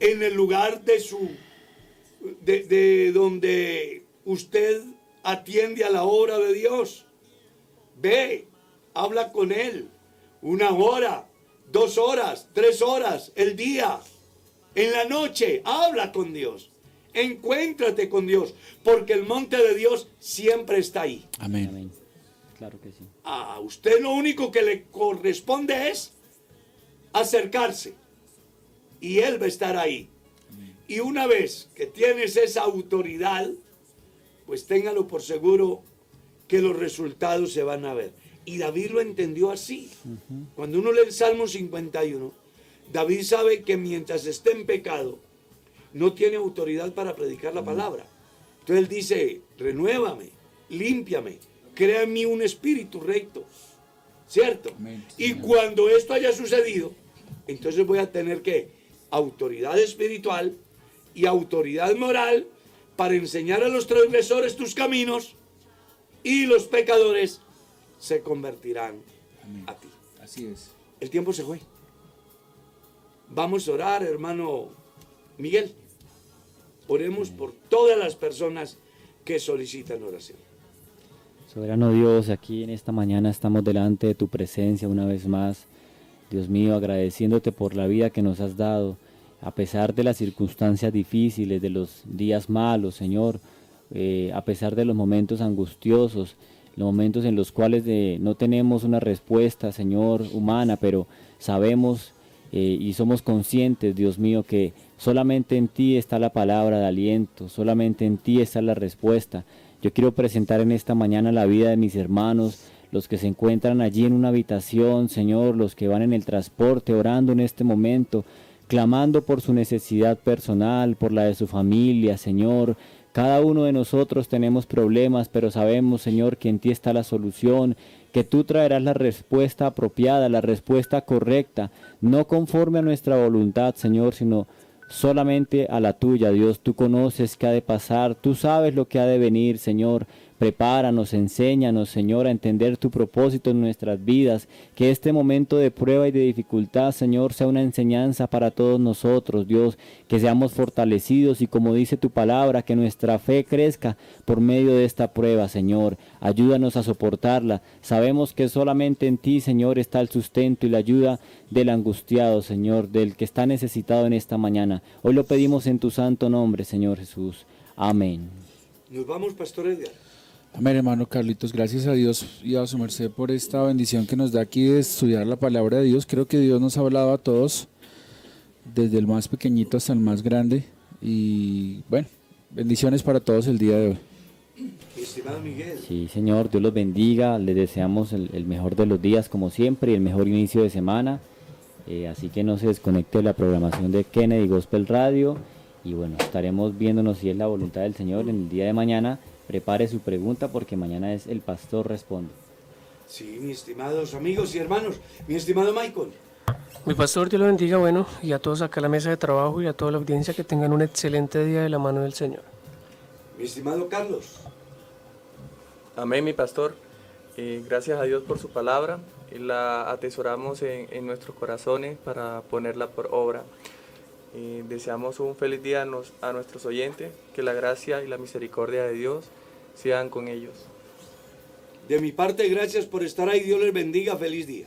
En el lugar de su de, de donde usted atiende a la obra de Dios. Ve, habla con él. Una hora, dos horas, tres horas, el día. En la noche, habla con Dios. Encuéntrate con Dios. Porque el monte de Dios siempre está ahí. Amén. Amén. Claro que sí. A usted lo único que le corresponde es acercarse. Y Él va a estar ahí. Y una vez que tienes esa autoridad, pues téngalo por seguro que los resultados se van a ver. Y David lo entendió así. Cuando uno lee el Salmo 51, David sabe que mientras esté en pecado, no tiene autoridad para predicar la palabra. Entonces él dice, renuévame, límpiame, crea en mí un espíritu recto. ¿Cierto? Amén, Y cuando esto haya sucedido, entonces voy a tener que autoridad espiritual y autoridad moral para enseñar a los transgresores tus caminos y los pecadores se convertirán Amén. a ti. Así es. El tiempo se fue. Vamos a orar, hermano Miguel. Oremos por todas las personas que solicitan oración. Soberano Dios, aquí en esta mañana estamos delante de tu presencia una vez más. Dios mío, agradeciéndote por la vida que nos has dado, a pesar de las circunstancias difíciles, de los días malos, Señor, eh, a pesar de los momentos angustiosos, los momentos en los cuales no tenemos una respuesta, Señor, humana, pero sabemos eh, y somos conscientes, Dios mío, que solamente en ti está la palabra de aliento, solamente en ti está la respuesta. Yo quiero presentar en esta mañana la vida de mis hermanos, los que se encuentran allí en una habitación, Señor, los que van en el transporte, orando en este momento, clamando por su necesidad personal, por la de su familia, Señor. Cada uno de nosotros tenemos problemas, pero sabemos, Señor, que en ti está la solución, que tú traerás la respuesta apropiada, la respuesta correcta, no conforme a nuestra voluntad, Señor, sino solamente a la tuya, Dios. Tú conoces qué ha de pasar, tú sabes lo que ha de venir, Señor. Prepáranos, enséñanos, Señor, a entender tu propósito en nuestras vidas. Que este momento de prueba y de dificultad, Señor, sea una enseñanza para todos nosotros, Dios. Que seamos fortalecidos y como dice tu palabra, que nuestra fe crezca por medio de esta prueba, Señor. Ayúdanos a soportarla. Sabemos que solamente en ti, Señor, está el sustento y la ayuda del angustiado, Señor, del que está necesitado en esta mañana. Hoy lo pedimos en tu santo nombre, Señor Jesús. Amén. Nos vamos, Pastor Edgar. Amén, hermano Carlitos. Gracias a Dios y a su merced por esta bendición que nos da aquí de estudiar la palabra de Dios. Creo que Dios nos ha hablado a todos, desde el más pequeñito hasta el más grande. Y bueno, bendiciones para todos el día de hoy. Mi estimado Miguel. Sí, Señor, Dios los bendiga. Les deseamos el, el mejor de los días, como siempre, y el mejor inicio de semana. Eh, así que no se desconecte de la programación de Kennedy Gospel Radio. Y bueno, estaremos viéndonos si es la voluntad del Señor en el día de mañana. Prepare su pregunta porque mañana es el pastor responde. Sí, mis estimados amigos y hermanos. Mi estimado Michael. Mi pastor, Dios lo bendiga, bueno, y a todos acá en la mesa de trabajo y a toda la audiencia que tengan un excelente día de la mano del Señor. Mi estimado Carlos. Amén, mi pastor. Eh, gracias a Dios por su palabra. La atesoramos en, en nuestros corazones para ponerla por obra. Eh, deseamos un feliz día a, a nuestros oyentes. Que la gracia y la misericordia de Dios sean con ellos. De mi parte, gracias por estar ahí. Dios les bendiga. Feliz día.